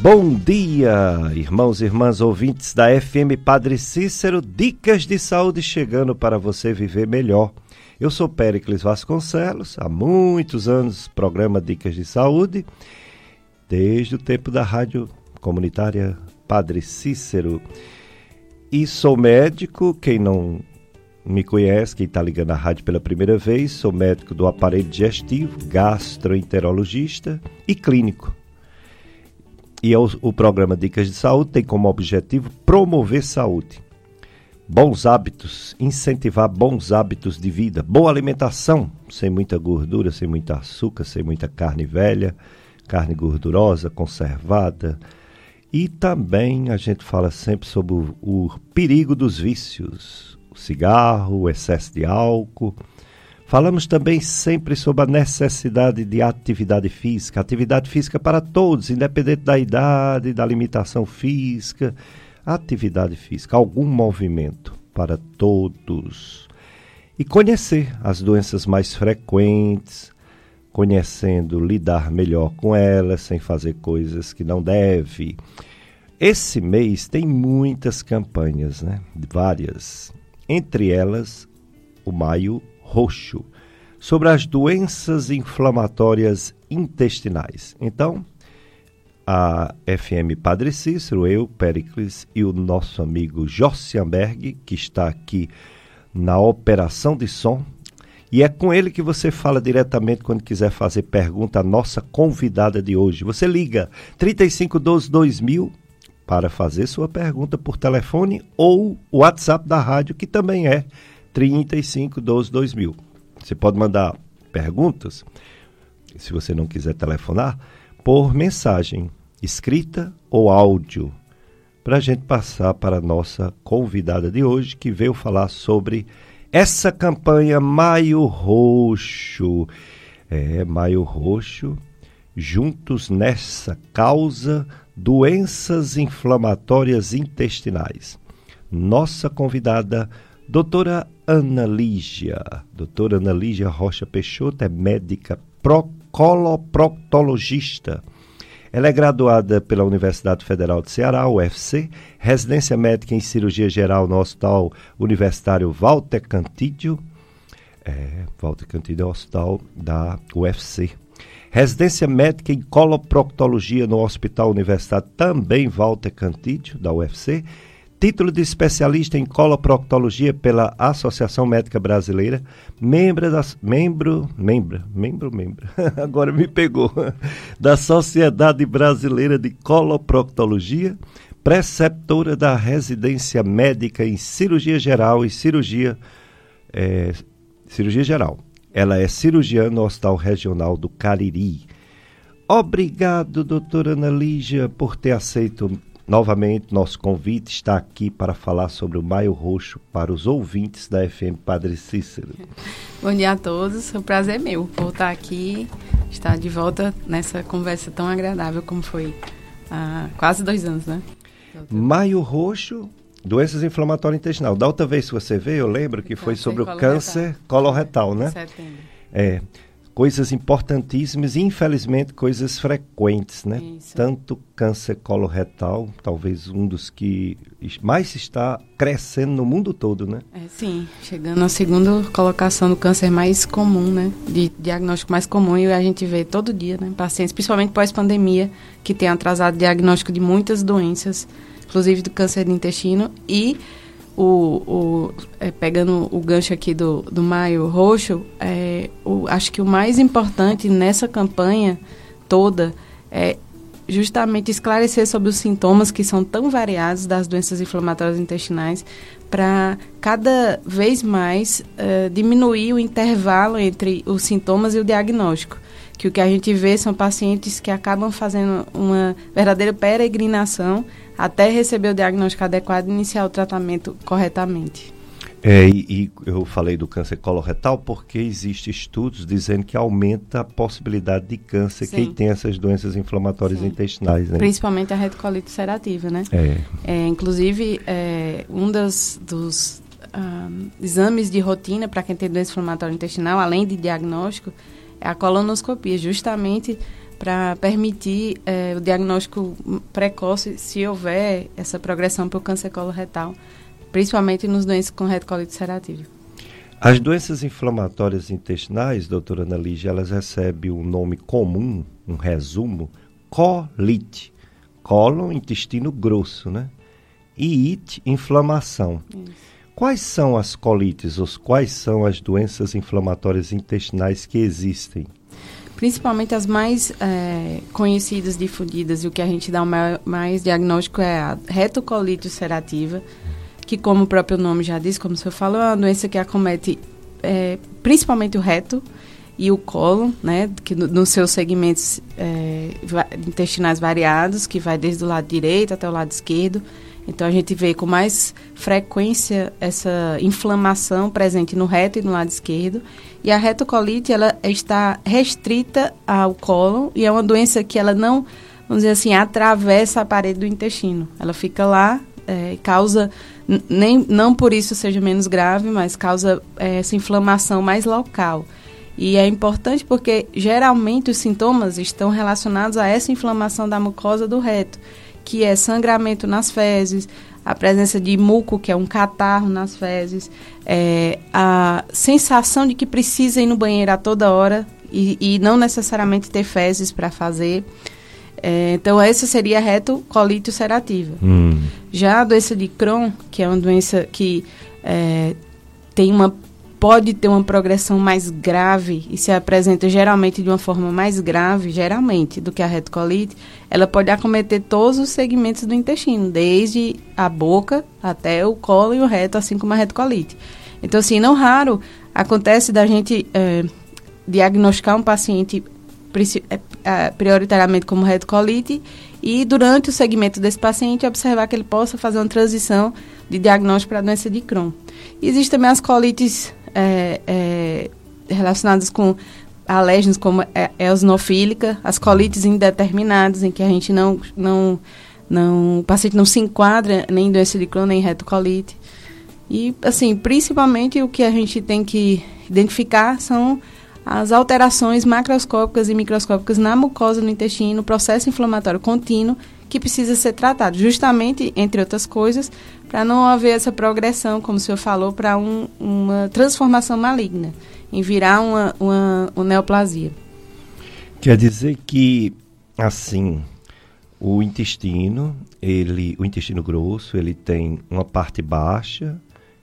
Bom dia, irmãos e irmãs ouvintes da FM Padre Cícero, dicas de saúde chegando para você viver melhor. Eu sou Péricles Vasconcelos, há muitos anos programa Dicas de Saúde, desde o tempo da rádio comunitária Padre Cícero. E sou médico, quem não me conhece, quem está ligando a rádio pela primeira vez, sou médico do aparelho digestivo, gastroenterologista e clínico. E é o, o programa Dicas de Saúde tem como objetivo promover saúde bons hábitos, incentivar bons hábitos de vida, boa alimentação, sem muita gordura, sem muito açúcar, sem muita carne velha, carne gordurosa, conservada. E também a gente fala sempre sobre o, o perigo dos vícios, o cigarro, o excesso de álcool. Falamos também sempre sobre a necessidade de atividade física, atividade física para todos, independente da idade, da limitação física atividade física, algum movimento para todos. E conhecer as doenças mais frequentes, conhecendo lidar melhor com elas, sem fazer coisas que não deve. Esse mês tem muitas campanhas, né? Várias. Entre elas, o Maio Roxo, sobre as doenças inflamatórias intestinais. Então, a FM Padre Cícero, eu, Pericles e o nosso amigo Jossianberg, que está aqui na operação de som. E é com ele que você fala diretamente quando quiser fazer pergunta à nossa convidada de hoje. Você liga 3512 2000 para fazer sua pergunta por telefone ou WhatsApp da rádio, que também é 3512 2000. Você pode mandar perguntas, se você não quiser telefonar, por mensagem escrita ou áudio, para a gente passar para a nossa convidada de hoje, que veio falar sobre essa campanha Maio Roxo. É, Maio Roxo, juntos nessa causa, doenças inflamatórias intestinais. Nossa convidada, doutora Ana Lígia. Doutora Ana Lígia Rocha Peixoto é médica coloproctologista ela é graduada pela Universidade Federal de Ceará, UFC, residência médica em cirurgia geral no Hospital Universitário Walter Cantídio. É, Walter Cantídio é o hospital da UFC. Residência médica em coloproctologia no Hospital Universitário, também Walter Cantídio, da UFC título de especialista em coloproctologia pela Associação Médica Brasileira, membro da membro, membro, membro, membro. Agora me pegou. Da Sociedade Brasileira de Coloproctologia, preceptora da residência médica em cirurgia geral e cirurgia é, cirurgia geral. Ela é cirurgiã no Hospital Regional do Cariri. Obrigado, doutora Ana Lígia, por ter aceito Novamente, nosso convite está aqui para falar sobre o Maio Roxo para os ouvintes da FM Padre Cícero. Bom dia a todos, o prazer é meu voltar aqui, estar de volta nessa conversa tão agradável como foi há quase dois anos, né? Maio Roxo, doenças inflamatórias intestinal. Da outra vez que você veio, eu lembro que foi sobre o câncer coloretal, né? Setembro. É coisas importantíssimas e infelizmente coisas frequentes, né? Isso. Tanto câncer coloretal, talvez um dos que mais está crescendo no mundo todo, né? É, sim, chegando à segunda colocação do câncer mais comum, né? De diagnóstico mais comum e a gente vê todo dia, né? Pacientes, principalmente pós-pandemia, que tem atrasado o diagnóstico de muitas doenças, inclusive do câncer do intestino e o, o é, pegando o gancho aqui do, do Maio Roxo, é, o, acho que o mais importante nessa campanha toda é justamente esclarecer sobre os sintomas que são tão variados das doenças inflamatórias intestinais para cada vez mais uh, diminuir o intervalo entre os sintomas e o diagnóstico. Que o que a gente vê são pacientes que acabam fazendo uma verdadeira peregrinação até receber o diagnóstico adequado e iniciar o tratamento corretamente. É, e, e, eu falei do câncer coloretal porque existe estudos dizendo que aumenta a possibilidade de câncer Sim. quem tem essas doenças inflamatórias Sim. intestinais. Né? Principalmente a retocolite ulcerativa, né? É. é inclusive, é, um das, dos um, exames de rotina para quem tem doença inflamatória intestinal, além de diagnóstico, a colonoscopia, justamente para permitir é, o diagnóstico precoce se houver essa progressão para o câncer coloretal, principalmente nos doentes com retocolite ulcerativa. As doenças inflamatórias intestinais, doutora Ana Lígia, elas recebem um nome comum, um resumo, colite. Cólon, intestino grosso, né? E it, inflamação. Isso. Quais são as colites, ou quais são as doenças inflamatórias intestinais que existem? Principalmente as mais é, conhecidas, difundidas, e o que a gente dá o maior, mais diagnóstico é a retocolite ulcerativa, que como o próprio nome já diz, como o senhor falou, é uma doença que acomete é, principalmente o reto e o colo, né, que nos no seus segmentos é, intestinais variados, que vai desde o lado direito até o lado esquerdo. Então a gente vê com mais frequência essa inflamação presente no reto e no lado esquerdo. E a retocolite ela está restrita ao colo e é uma doença que ela não, vamos dizer assim, atravessa a parede do intestino. Ela fica lá, é, causa nem não por isso seja menos grave, mas causa é, essa inflamação mais local. E é importante porque geralmente os sintomas estão relacionados a essa inflamação da mucosa do reto, que é sangramento nas fezes, a presença de muco, que é um catarro nas fezes, é, a sensação de que precisa ir no banheiro a toda hora e, e não necessariamente ter fezes para fazer. É, então, essa seria a retocolite ulcerativa. Hum. Já a doença de Crohn, que é uma doença que é, tem uma pode ter uma progressão mais grave e se apresenta geralmente de uma forma mais grave, geralmente, do que a retocolite, ela pode acometer todos os segmentos do intestino, desde a boca até o colo e o reto, assim como a retocolite. Então, assim, não raro acontece da gente é, diagnosticar um paciente é, é, prioritariamente como retocolite e durante o segmento desse paciente observar que ele possa fazer uma transição de diagnóstico para a doença de Crohn. Existem também as colites é, é, relacionadas com alérgenos como a eosinofílica, as colites indeterminadas em que a gente não, não, não o paciente não se enquadra nem em doença de Crohn nem em retocolite. E, assim, principalmente o que a gente tem que identificar são as alterações macroscópicas e microscópicas na mucosa do intestino, processo inflamatório contínuo, que precisa ser tratado, justamente, entre outras coisas, para não haver essa progressão, como o senhor falou, para um, uma transformação maligna, em virar uma, uma, uma neoplasia. Quer dizer que, assim, o intestino, ele, o intestino grosso, ele tem uma parte baixa,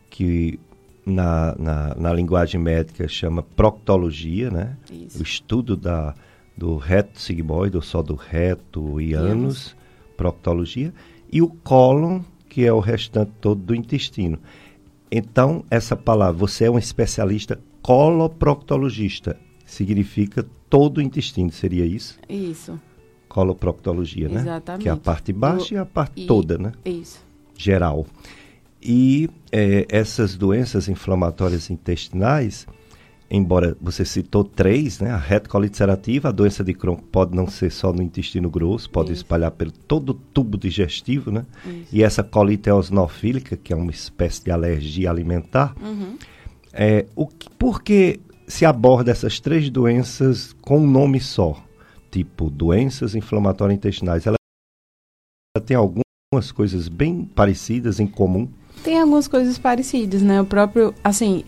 que na, na, na linguagem médica chama proctologia, né? Isso. O estudo da, do reto sigmoide, ou só do reto e ânus, proctologia. E o cólon, que é o restante todo do intestino. Então, essa palavra, você é um especialista coloproctologista, significa todo o intestino, seria isso? Isso. Coloproctologia, né? Exatamente. Que é a parte baixa o, e a parte e, toda, né? Isso. Geral. E é, essas doenças inflamatórias intestinais, embora você citou três, né? A retocolite ulcerativa, a doença de Crohn pode não ser só no intestino grosso, pode Isso. espalhar pelo todo o tubo digestivo, né? Isso. E essa colite eosinofílica, que é uma espécie de alergia alimentar, uhum. é, o que, por que se aborda essas três doenças com um nome só? Tipo, doenças inflamatórias intestinais. Ela tem algumas coisas bem parecidas em comum? Tem algumas coisas parecidas, né? O próprio, assim,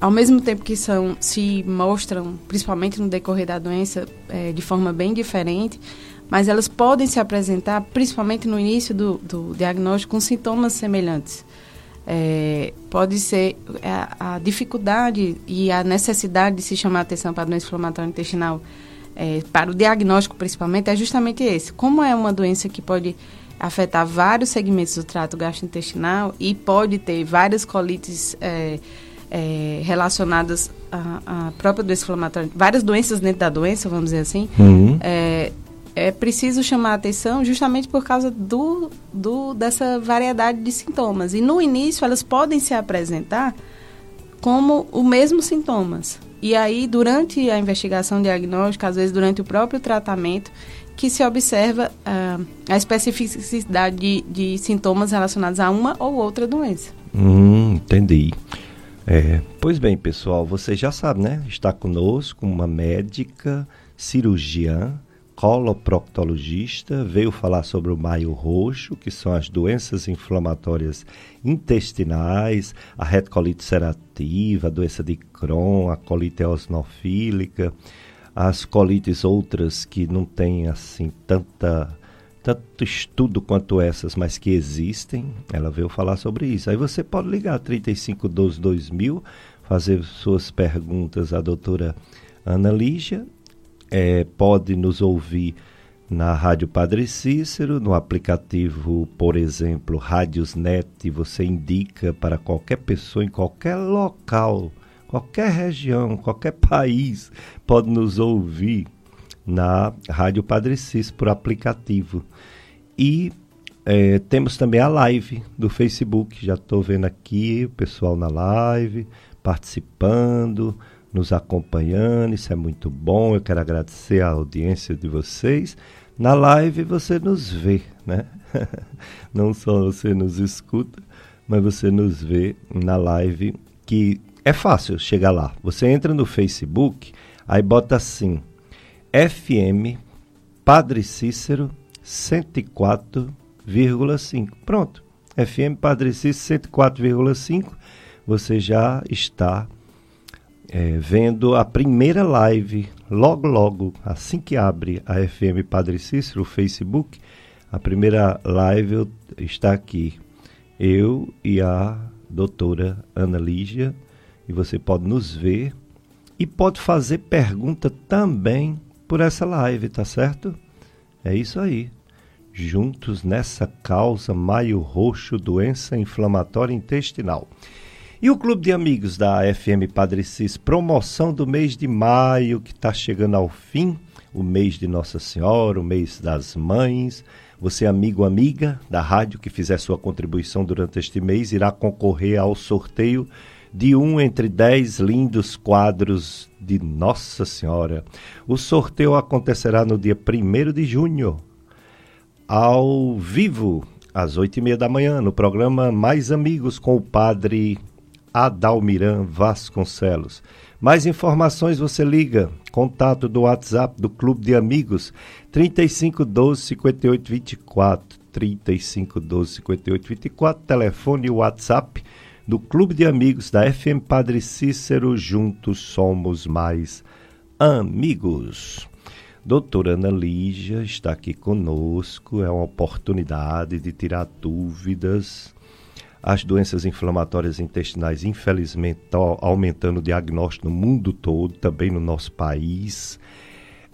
ao mesmo tempo que são se mostram, principalmente no decorrer da doença, é, de forma bem diferente, mas elas podem se apresentar, principalmente no início do, do diagnóstico, com sintomas semelhantes. É, pode ser a, a, dificuldade e a necessidade de se chamar atenção para a doença inflamatória intestinal, é, para o diagnóstico principalmente, é justamente esse. Como é uma doença que pode afetar vários segmentos do trato gastrointestinal e pode ter várias colites é, é, relacionadas à, à, própria doença inflamatória, várias doenças dentro da doença, vamos dizer assim, uhum. é, é preciso chamar a atenção justamente por causa do, do, dessa variedade de sintomas. E no início elas podem se apresentar como o mesmo sintomas. E aí, durante a investigação diagnóstica, às vezes durante o próprio tratamento, que se observa uh, a especificidade de, de, sintomas relacionados a uma ou outra doença. Hum, entendi. É, pois bem, pessoal, você já sabe, né? Está conosco uma médica cirurgiã, coloproctologista, veio falar sobre o maio roxo, que são as doenças inflamatórias intestinais, a retocolite ulcerativa, a doença de Crohn, a colite eosinofílica, as colites outras que não têm assim tanta tanto estudo quanto essas, mas que existem, ela veio falar sobre isso. Aí você pode ligar 3512 2000, fazer suas perguntas à doutora Ana Lígia, é, pode nos ouvir na Rádio Padre Cícero, no aplicativo, por exemplo, Rádiosnet, você indica para qualquer pessoa em qualquer local qualquer região, qualquer país pode nos ouvir na Rádio Padre Cis por aplicativo. E é, temos também a live do Facebook. Já estou vendo aqui o pessoal na live, participando, nos acompanhando. Isso é muito bom. Eu quero agradecer a audiência de vocês. Na live você nos vê, né? Não só você nos escuta, mas você nos vê na live que é fácil chegar lá. Você entra no Facebook, aí bota assim: FM Padre Cícero 104,5. Pronto. FM Padre Cícero 104,5. Você já está é, vendo a primeira live, logo, logo, assim que abre a FM Padre Cícero, o Facebook, a primeira live está aqui. Eu e a doutora Ana Lígia e você pode nos ver e pode fazer pergunta também por essa live, tá certo? É isso aí. Juntos nessa causa Maio Roxo, doença inflamatória intestinal. E o Clube de Amigos da FM Padre Cis, promoção do mês de maio, que está chegando ao fim, o mês de Nossa Senhora, o mês das mães. Você, amigo, amiga da rádio, que fizer sua contribuição durante este mês, irá concorrer ao sorteio de um entre dez lindos quadros de Nossa Senhora. O sorteio acontecerá no dia 1 de junho, ao vivo, às oito e meia da manhã, no programa Mais Amigos com o padre Adalmiran Vasconcelos. Mais informações você liga, contato do WhatsApp do Clube de Amigos, 3512 5824, 3512 5824, telefone WhatsApp do Clube de Amigos da FM Padre Cícero, juntos somos mais amigos. Doutora Ana Lígia está aqui conosco, é uma oportunidade de tirar dúvidas. As doenças inflamatórias intestinais, infelizmente, estão aumentando o diagnóstico no mundo todo, também no nosso país.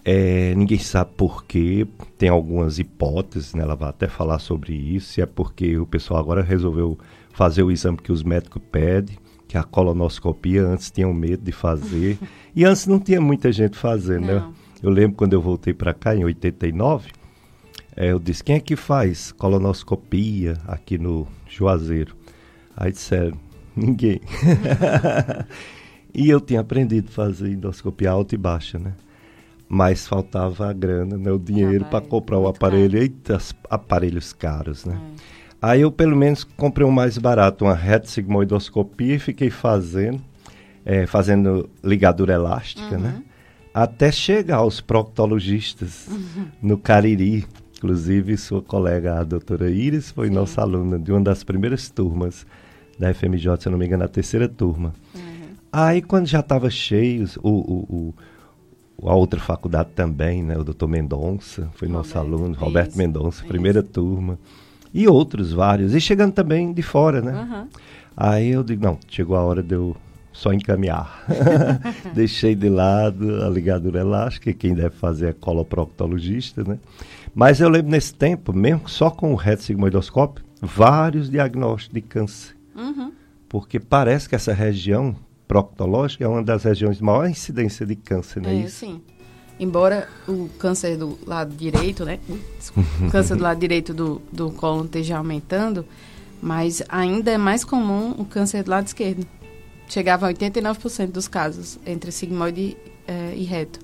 É, ninguém sabe por quê, tem algumas hipóteses, né? ela vai até falar sobre isso, é porque o pessoal agora resolveu fazer o exame que os médicos pedem, que a colonoscopia, antes tinham medo de fazer. e antes não tinha muita gente fazendo, né? Eu lembro quando eu voltei para cá, em 89, é, eu disse, quem é que faz colonoscopia aqui no Juazeiro? Aí disseram, ninguém. e eu tinha aprendido a fazer endoscopia alta e baixa, né? Mas faltava a grana, né? O dinheiro para comprar o aparelho. Eita, aparelhos caros, né? É. Aí eu pelo menos comprei um mais barato, uma retsigmoidoscopia e fiquei fazendo, é, fazendo ligadura elástica, né? uhum. né? Até chegar aos proctologistas uhum. no Cariri. Inclusive, sua colega, a doutora Iris, foi Sim. nossa aluna de uma das primeiras turmas da FMJ, se eu não me engano, a terceira turma. Uhum. Aí, quando já estava cheio, o, o, o, a outra faculdade também, né? O doutor Mendonça, foi Roberto, nosso aluno, Roberto Mendonça, primeira turma e outros vários, e chegando também de fora, né? Uhum. Aí eu digo, não, chegou a hora de eu só encaminhar. Deixei de lado a ligadura elástica, quem deve fazer é coloproctologista, né? Mas eu lembro nesse tempo, mesmo só com o retossigmoidoscópio, vários diagnósticos de câncer. Uhum. Porque parece que essa região proctológica é uma das regiões de maior incidência de câncer, não é, é isso? Sim embora o câncer do lado direito, né? o câncer do lado direito do, do colo esteja aumentando, mas ainda é mais comum o câncer do lado esquerdo. Chegava a 89% dos casos entre sigmoide eh, e reto.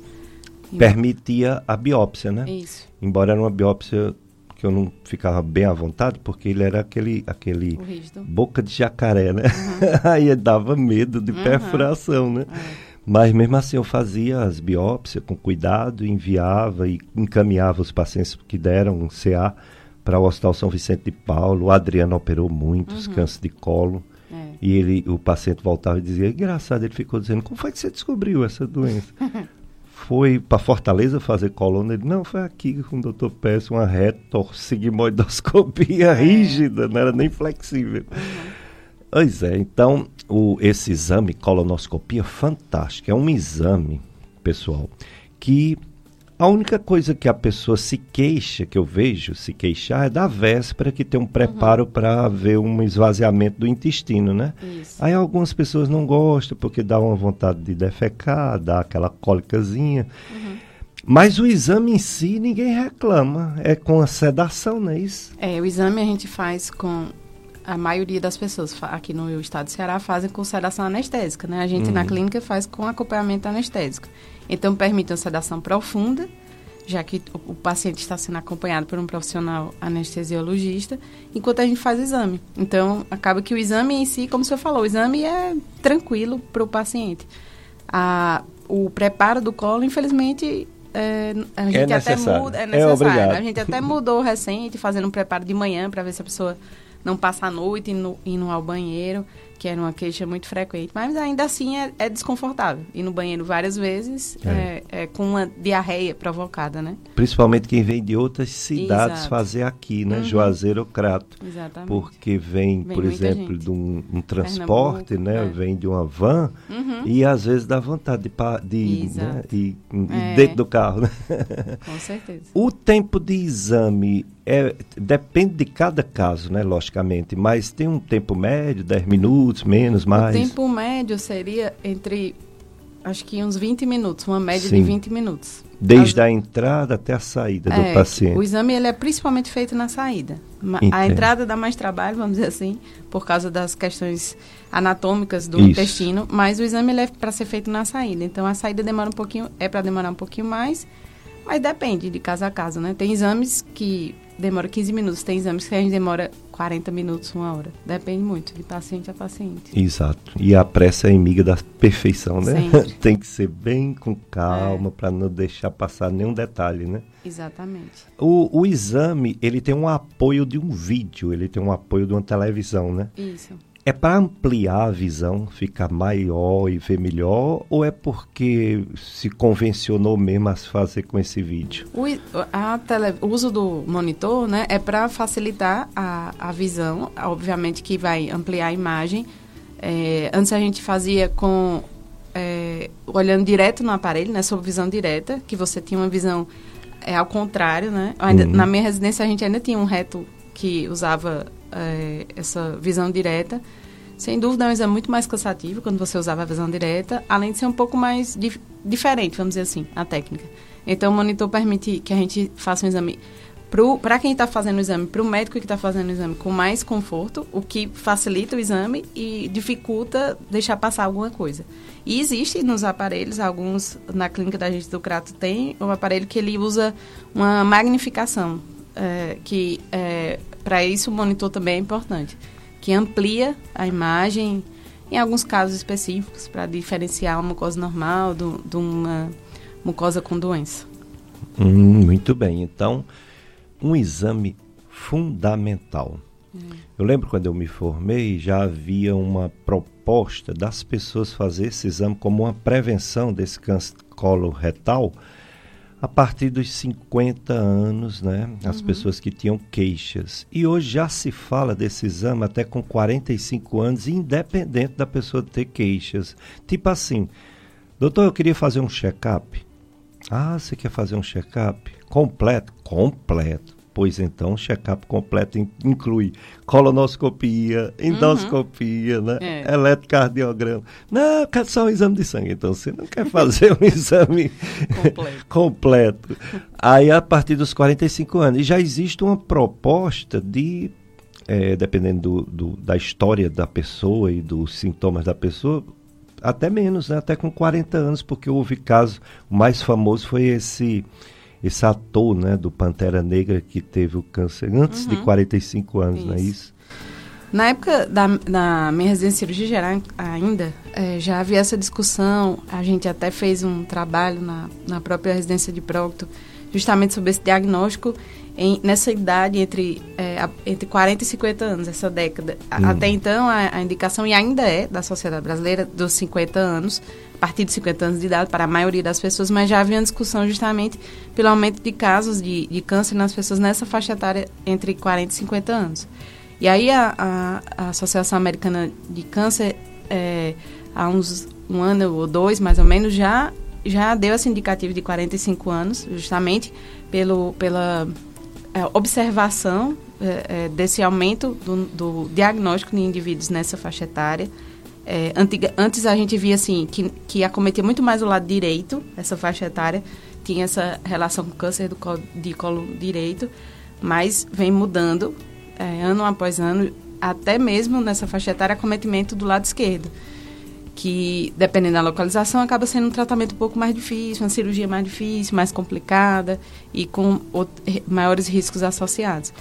Permitia a biópsia, né? Isso. Embora era uma biópsia que eu não ficava bem à vontade, porque ele era aquele, aquele boca de jacaré, né? Uhum. Aí dava medo de uhum. perfuração, né? É. Mas mesmo assim eu fazia as biópsias com cuidado, enviava e encaminhava os pacientes que deram um CA para o Hospital São Vicente de Paulo. O Adriano operou muitos uhum. câncer de colo. É. E ele, o paciente voltava e dizia, engraçado, ele ficou dizendo, como foi que você descobriu essa doença? foi para Fortaleza fazer coluna? Ele, não, foi aqui com o doutor Pérez, uma retorsigmoidoscopia é. rígida, não era nem flexível. Uhum. Pois é, então o, esse exame, colonoscopia, fantástico. É um exame, pessoal, que a única coisa que a pessoa se queixa, que eu vejo se queixar, é da véspera que tem um preparo uhum. para ver um esvaziamento do intestino, né? Isso. Aí algumas pessoas não gostam porque dá uma vontade de defecar, dá aquela cólicazinha. Uhum. Mas o exame em si ninguém reclama, é com a sedação, não é isso? É, o exame a gente faz com a maioria das pessoas aqui no estado do Ceará fazem com sedação anestésica, né? A gente uhum. na clínica faz com acompanhamento anestésico. Então permite uma sedação profunda, já que o, o, paciente está sendo acompanhado por um profissional anestesiologista, enquanto a gente faz o exame. Então acaba que o exame em si, como o senhor falou, o exame é tranquilo para o paciente. A, o preparo do colo, infelizmente, é, a gente é até muda, é, é necessário. É a gente até mudou recente, fazendo um preparo de manhã para ver se a pessoa não passa a noite indo, indo ao banheiro, que era uma queixa muito frequente. Mas ainda assim é, é desconfortável. Ir no banheiro várias vezes é. É, é com uma diarreia provocada, né? Principalmente quem vem de outras cidades Exato. fazer aqui, né? Uhum. Juazeiro ou Crato. Exatamente. Porque vem, vem por exemplo, gente. de um, um transporte, né? É. Vem de uma van uhum. e às vezes dá vontade de, de né? ir, é. dentro do carro, né? Com certeza. o tempo de exame é, depende de cada caso, né, logicamente, mas tem um tempo médio, 10 minutos, menos, mais. O tempo médio seria entre, acho que uns 20 minutos, uma média Sim. de 20 minutos. Desde As... a entrada até a saída é, do paciente. O exame ele é principalmente feito na saída. Entendo. A entrada dá mais trabalho, vamos dizer assim, por causa das questões anatômicas do Isso. intestino, mas o exame ele é para ser feito na saída. Então a saída demora um pouquinho, é para demorar um pouquinho mais, mas depende de caso a caso, né? Tem exames que demora 15 minutos. Tem exames que a gente demora 40 minutos, uma hora. Depende muito de paciente a paciente. Exato. E a pressa é inimiga da perfeição, né? Tem que ser bem com calma é. para não deixar passar nenhum detalhe, né? Exatamente. O, o exame, ele tem um apoio de um vídeo, ele tem um apoio de uma televisão, né? Isso. É para ampliar a visão, ficar maior e ver melhor, ou é porque se convencionou mesmo a fazer com esse vídeo? O, tele, o uso do monitor né, é para facilitar a, a visão, obviamente que vai ampliar a imagem. É, antes a gente fazia com é, olhando direto no aparelho, né, sob visão direta, que você tinha uma visão é, ao contrário, né? Ainda, uhum. Na minha residência a gente ainda tinha um reto que usava é, essa visão direta. Sem dúvida, é um exame muito mais cansativo quando você usava a visão direta, além de ser um pouco mais dif diferente, vamos dizer assim, a técnica. Então, o monitor permite que a gente faça um exame para quem está fazendo o exame, para o médico que está fazendo o exame com mais conforto, o que facilita o exame e dificulta deixar passar alguma coisa. E existe nos aparelhos, alguns na clínica da gente do Crato tem um aparelho que ele usa uma magnificação, é, que é, para isso, o monitor também é importante, que amplia a imagem, em alguns casos específicos, para diferenciar uma mucosa normal do, de uma mucosa com doença. Hum, muito bem. Então, um exame fundamental. Hum. Eu lembro quando eu me formei, já havia uma proposta das pessoas fazer esse exame como uma prevenção desse câncer coloretal a partir dos 50 anos, né? As uhum. pessoas que tinham queixas. E hoje já se fala desse exame até com 45 anos, independente da pessoa ter queixas. Tipo assim, doutor, eu queria fazer um check-up. Ah, você quer fazer um check-up? Completo? Completo. Pois então, o check-up completo inclui colonoscopia, endoscopia, uhum. né? É. eletrocardiograma. Não, quero só um exame de sangue. Então, você não quer fazer um exame completo. completo. Aí, a partir dos 45 anos, e já existe uma proposta de, é, dependendo do, do, da história da pessoa e dos sintomas da pessoa, até menos, né? até com 40 anos, porque houve caso, o mais famoso foi esse esse ator né, do Pantera Negra que teve o câncer antes uhum. de 45 anos, isso. não é isso? Na época da, da minha residência de cirurgia geral ainda, é, já havia essa discussão, a gente até fez um trabalho na, na própria residência de prócto, justamente sobre esse diagnóstico em, nessa idade entre, é, entre 40 e 50 anos, essa década. Hum. Até então, a, a, indicação, e ainda é, da sociedade brasileira, dos 50 anos, a partir de 50 anos de idade, para a maioria das pessoas, mas já havia uma discussão justamente pelo aumento de casos de, de câncer nas pessoas nessa faixa etária entre 40 e 50 anos. E aí a, a, a Associação Americana de Câncer, é, há uns um ano ou dois, mais ou menos, já, já deu esse indicativo de 45 anos, justamente pelo, pela é, observação é, é, desse aumento do, do, diagnóstico de indivíduos nessa faixa etária. É, antiga, antes a gente via assim que, que acometia muito mais o lado direito, essa faixa etária, tinha essa relação com câncer do colo, de colo direito, mas vem mudando é, ano após ano, até mesmo nessa faixa etária, acometimento do lado esquerdo que, dependendo da localização, acaba sendo um tratamento um pouco mais difícil, uma cirurgia mais difícil, mais complicada e com maiores riscos associados.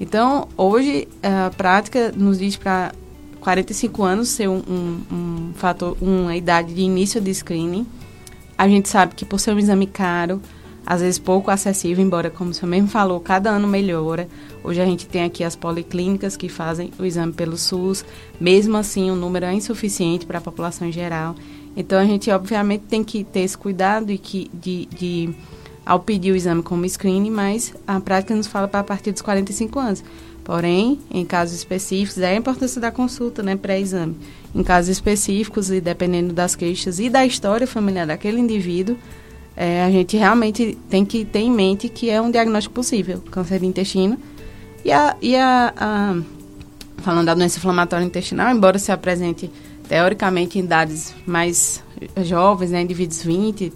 Então, hoje, a prática nos diz para 45 anos ser um, um, um, fator, uma idade de início de screening. A gente sabe que por ser um exame caro, às vezes pouco acessível, embora, como senhor mesmo falou, cada ano melhora. Hoje a gente tem aqui as policlínicas que fazem o exame pelo SUS, mesmo assim o número é insuficiente para a população em geral. Então a gente obviamente tem que ter esse cuidado e que, de, de ao pedir o exame como screening, mas a prática nos fala para a partir dos 45 anos. Porém, em casos específicos, é a importância da consulta, né, pré-exame. Em casos específicos e dependendo das queixas e da história familiar daquele indivíduo, é, a gente realmente tem que ter em mente que é um diagnóstico possível, câncer de intestino. E a, e a, a falando da doença inflamatória intestinal, embora se apresente teoricamente em idades mais jovens, né, indivíduos 20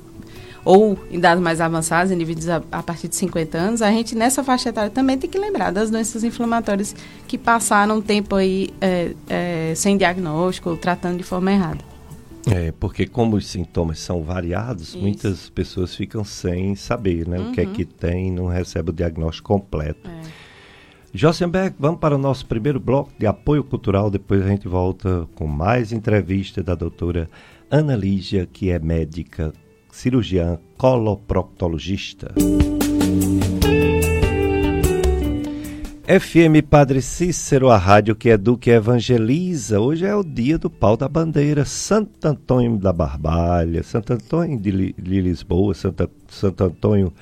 ou em idades mais avançadas, indivíduos a, a, partir de 50 anos, a gente nessa faixa etária também tem que lembrar das doenças inflamatórias que passaram um tempo aí é, é, sem diagnóstico tratando de forma errada. É, porque como os sintomas são variados, Isso. muitas pessoas ficam sem saber né, uhum. o que é uhum. que tem, não recebe o diagnóstico completo. É. Josenberg, vamos para o nosso primeiro bloco de apoio cultural, depois a gente volta com mais entrevista da doutora Ana Lígia, que é médica, cirurgiã, coloproctologista. FM Padre Cícero, a rádio que educa e evangeliza. Hoje é o dia do pau da bandeira. Santo Antônio da Barbalha, Santo Antônio de, de Lisboa, Santo, Santo Antônio,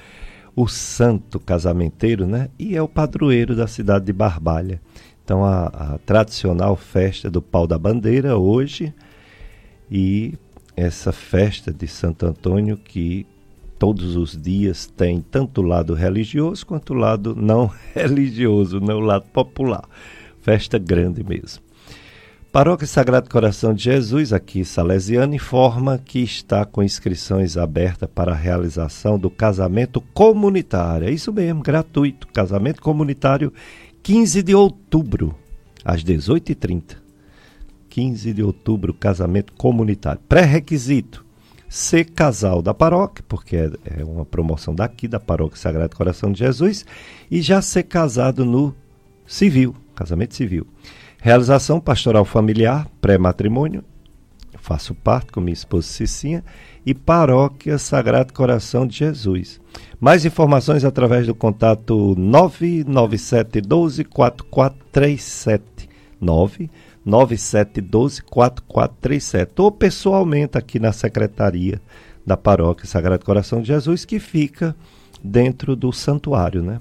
o santo casamenteiro, né? E é o padroeiro da cidade de Barbalha. Então, a, a tradicional festa do pau da bandeira hoje e essa festa de Santo Antônio que todos os dias tem tanto o lado religioso quanto o lado não religioso, né? o lado popular. Festa grande mesmo. Paróquia Sagrado Coração de Jesus, aqui Salesiano, informa que está com inscrições abertas para a realização do casamento comunitário. É isso mesmo, gratuito. Casamento comunitário, 15 de outubro, às 18h30. 15 de outubro, casamento comunitário. Pré-requisito: ser casal da paróquia, porque é, é uma promoção daqui da paróquia Sagrado Coração de Jesus, e já ser casado no civil, casamento civil. Realização pastoral familiar, pré-matrimônio, faço parte com minha esposa Cicinha, e paróquia Sagrado Coração de Jesus. Mais informações através do contato 997 12 4437 9 9712-4437 ou pessoalmente aqui na secretaria da Paróquia Sagrado Coração de Jesus, que fica dentro do santuário, né?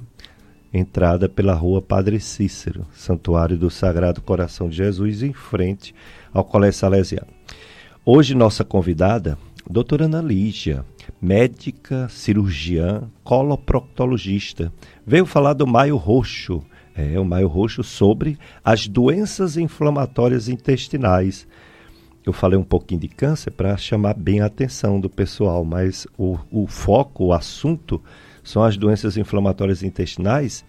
Entrada pela rua Padre Cícero, Santuário do Sagrado Coração de Jesus, em frente ao Colégio Salesiano. Hoje, nossa convidada, doutora Ana Lígia, médica, cirurgiã, coloproctologista, veio falar do Maio Roxo, é, o Maio Roxo sobre as doenças inflamatórias intestinais. Eu falei um pouquinho de câncer para chamar bem a atenção do pessoal, mas o, o foco, o assunto, são as doenças inflamatórias intestinais,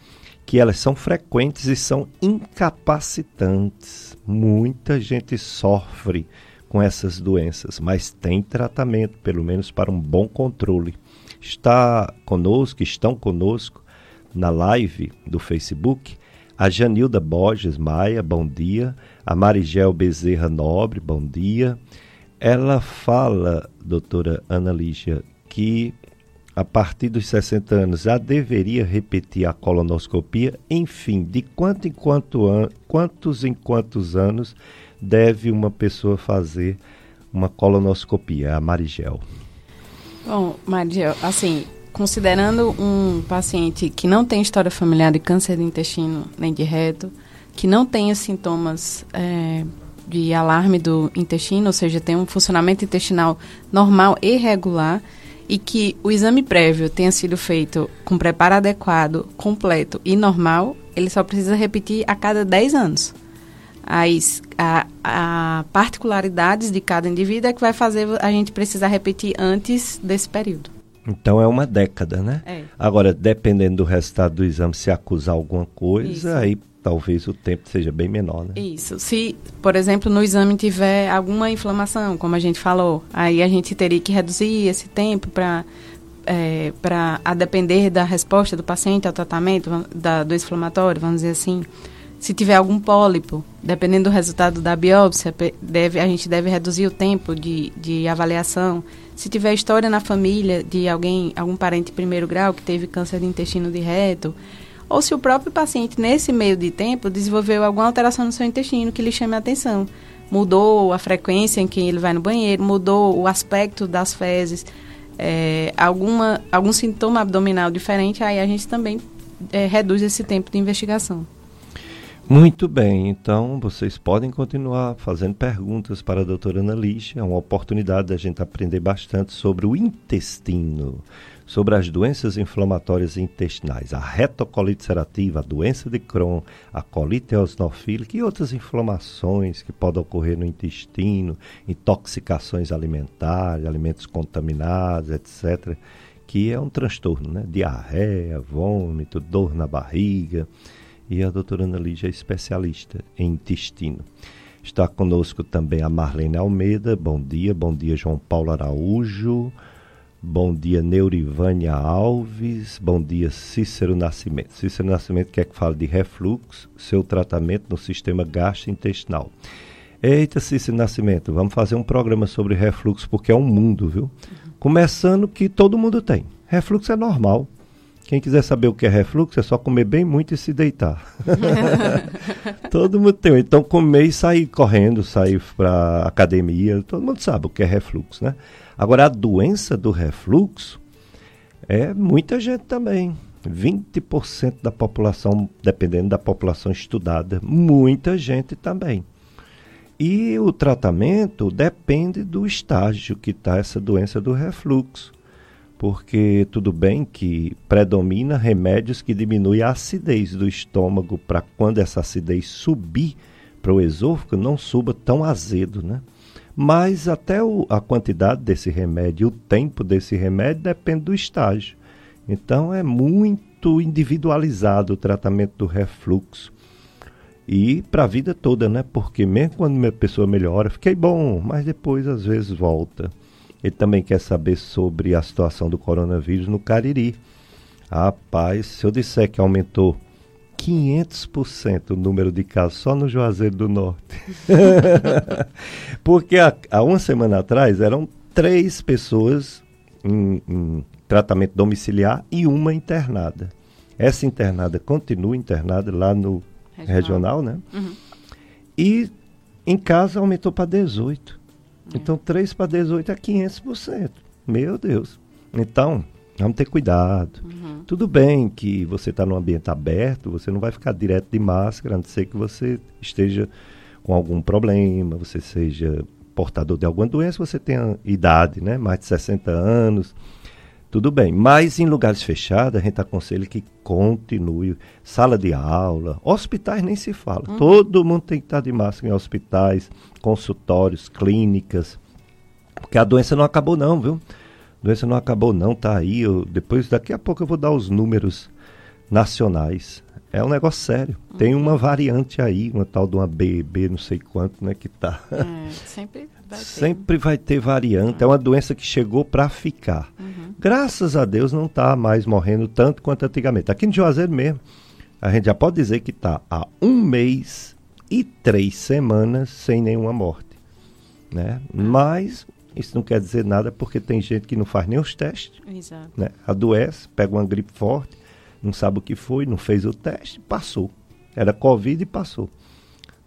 que elas são frequentes e são incapacitantes. Muita gente sofre com essas doenças, mas tem tratamento, pelo menos para um bom controle. Está conosco, estão conosco na live do Facebook A Janilda Borges Maia, bom dia. A Marigel Bezerra Nobre, bom dia. Ela fala, doutora Ana Lígia, que a partir dos 60 anos já deveria repetir a colonoscopia. Enfim, de quanto em quanto an quantos em quantos anos deve uma pessoa fazer uma colonoscopia? A Marigel. Bom, Marigel, assim, considerando um paciente que não tem história familiar de câncer de intestino nem de reto, que não tenha sintomas é, de alarme do intestino, ou seja, tem um funcionamento intestinal normal e regular, e que o exame prévio tenha sido feito com preparo adequado, completo e normal, ele só precisa repetir a cada 10 anos. As a, a particularidades de cada indivíduo é que vai fazer a gente precisar repetir antes desse período. Então é uma década, né? É. Agora, dependendo do resultado do exame, se acusar alguma coisa, Isso. aí talvez o tempo seja bem menor, né? Isso. Se, por exemplo, no exame tiver alguma inflamação, como a gente falou, aí a gente teria que reduzir esse tempo para é, para a depender da resposta do paciente ao tratamento da, do inflamatório, vamos dizer assim. Se tiver algum pólipo, dependendo do resultado da biópsia, deve, a gente deve reduzir o tempo de, de avaliação. Se tiver história na família de alguém, algum parente de primeiro grau que teve câncer de intestino de reto, ou se o próprio paciente, nesse meio de tempo, desenvolveu alguma alteração no seu intestino que lhe chame a atenção. Mudou a frequência em que ele vai no banheiro, mudou o aspecto das fezes, é, alguma, algum sintoma abdominal diferente, aí a gente também é, reduz esse tempo de investigação. Muito bem, então vocês podem continuar fazendo perguntas para a doutora Ana Lixa. É uma oportunidade da gente aprender bastante sobre o intestino, sobre as doenças inflamatórias intestinais, a retocolite ulcerativa, a doença de Crohn, a colite eosinofílica e outras inflamações que podem ocorrer no intestino, intoxicações alimentares, alimentos contaminados, etc., que é um transtorno, né? Diarreia, vômito, dor na barriga e a doutora Ana Lígia é especialista em intestino. Está conosco também a Marlene Almeida. Bom dia, bom dia João Paulo Araújo. Bom dia Neurivânia Alves. Bom dia Cícero Nascimento. Cícero Nascimento quer que fale de refluxo, seu tratamento no sistema gastrointestinal. Eita, Cícero Nascimento, vamos fazer um programa sobre refluxo porque é um mundo, viu? Começando que todo mundo tem. Refluxo é normal. Quem quiser saber o que é refluxo, é só comer bem muito e se deitar. todo mundo tem. Então, comer e sair correndo, sair para academia, todo mundo sabe o que é refluxo, né? Agora, a doença do refluxo é muita gente também. 20% da população, dependendo da população estudada, muita gente também. E o tratamento depende do estágio que está essa doença do refluxo porque tudo bem que predomina remédios que diminuem a acidez do estômago para quando essa acidez subir para o esôfago não suba tão azedo, né? Mas até o, a quantidade desse remédio, o tempo desse remédio depende do estágio. Então é muito individualizado o tratamento do refluxo. E para a vida toda, né? Porque mesmo quando a pessoa melhora, fiquei bom, mas depois às vezes volta. Ele também quer saber sobre a situação do coronavírus no Cariri. Rapaz, se eu disser que aumentou 500% o número de casos só no Juazeiro do Norte. Porque há, há, uma semana atrás eram três pessoas em, em tratamento domiciliar e uma internada. Essa internada continua internada lá no regional, regional né? Uhum. E em casa aumentou para 18. É. Então, 3 para 18 é 500%. Meu Deus. Então, vamos ter cuidado. Uhum. Tudo bem que você está num ambiente aberto, você não vai ficar direto de máscara, a não ser que você esteja com algum problema, você seja portador de alguma doença, você tenha idade, né? Mais de 60 anos. Tudo bem, mas em lugares fechados a gente aconselha que continue. Sala de aula, hospitais nem se fala. Uhum. Todo mundo tem que estar de máscara em hospitais, consultórios, clínicas. Porque a doença não acabou não, viu? A doença não acabou não, tá aí. Eu, depois, daqui a pouco eu vou dar os números nacionais. É um negócio sério. Uhum. Tem uma variante aí, uma tal de uma BB, não sei quanto, né, que tá. É, sempre vai ter. Sempre vai ter variante. É uma doença que chegou para ficar. Uhum. Graças a Deus não está mais morrendo tanto quanto antigamente. Aqui no Juazeiro mesmo, a gente já pode dizer que está há um mês e três semanas sem nenhuma morte. Né? Mas isso não quer dizer nada porque tem gente que não faz nem os testes. Exato. Né? Adoece, pega uma gripe forte, não sabe o que foi, não fez o teste, passou. Era Covid e passou.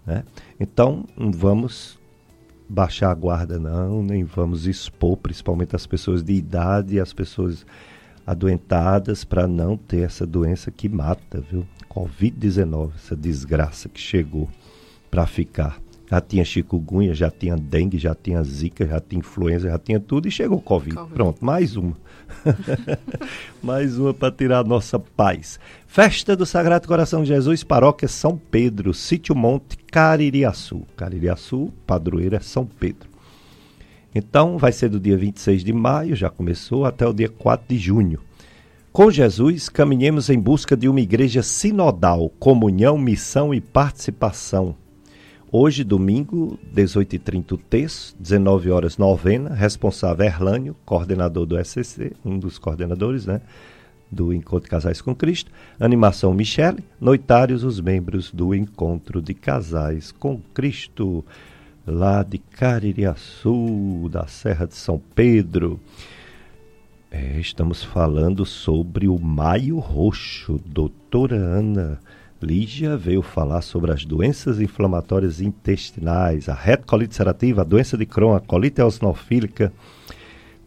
Né? Então, não vamos baixar a guarda, não, nem vamos expor, principalmente as pessoas de idade e as pessoas adoentadas, para não ter essa doença que mata, viu? Covid-19, essa desgraça que chegou para ficar. Já tinha chikungunya, já tinha dengue, já tinha zika, já tinha influenza, já tinha tudo e chegou Covid. COVID. Pronto, mais uma. mais uma para tirar a nossa paz. Festa do Sagrado Coração de Jesus, Paróquia São Pedro, Sítio Monte, Caririaçu. Caririaçu, padroeira São Pedro. Então, vai ser do dia 26 de maio, já começou, até o dia 4 de junho. Com Jesus, caminhemos em busca de uma igreja sinodal, comunhão, missão e participação Hoje, domingo, 18h30 o texto, 19 horas novena, responsável Erlânio, coordenador do SCC, um dos coordenadores, né? Do Encontro Casais com Cristo. Animação Michele, noitários os membros do Encontro de Casais com Cristo, lá de Caririaçu, da Serra de São Pedro. É, estamos falando sobre o Maio Roxo, doutora Ana Lígia veio falar sobre as doenças inflamatórias intestinais, a retocolite ulcerativa, a doença de Crohn, a colite eosinofílica.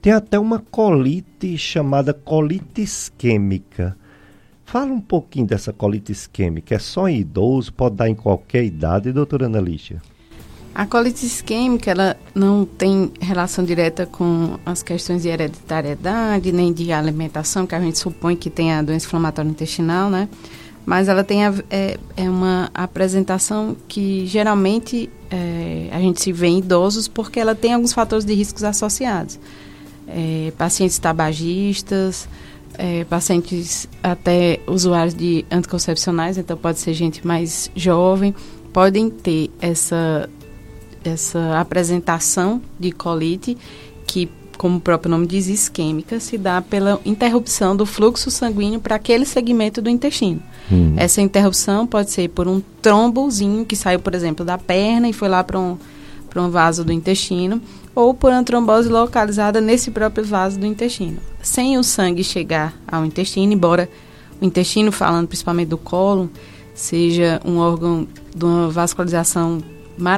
Tem até uma colite chamada colite isquêmica. Fala um pouquinho dessa colite isquêmica. É só em idoso, pode dar em qualquer idade, doutora Ana Lígia? A colite isquêmica ela não tem relação direta com as questões de hereditariedade, nem de alimentação, que a gente supõe que tem a doença inflamatória intestinal, né? Mas ela tem a, é, é, uma apresentação que geralmente é, a gente se vê em idosos porque ela tem alguns fatores de riscos associados. É, pacientes tabagistas, é, pacientes até usuários de anticoncepcionais, então pode ser gente mais jovem, podem ter essa, essa apresentação de colite que como o próprio nome diz, isquêmica, se dá pela interrupção do fluxo sanguíneo para aquele segmento do intestino. Hum. Essa interrupção pode ser por um trombozinho que saiu, por exemplo, da perna e foi lá para um, um vaso do intestino, ou por uma trombose localizada nesse próprio vaso do intestino. Sem o sangue chegar ao intestino, embora o intestino, falando principalmente do colo, seja um órgão de uma vascularização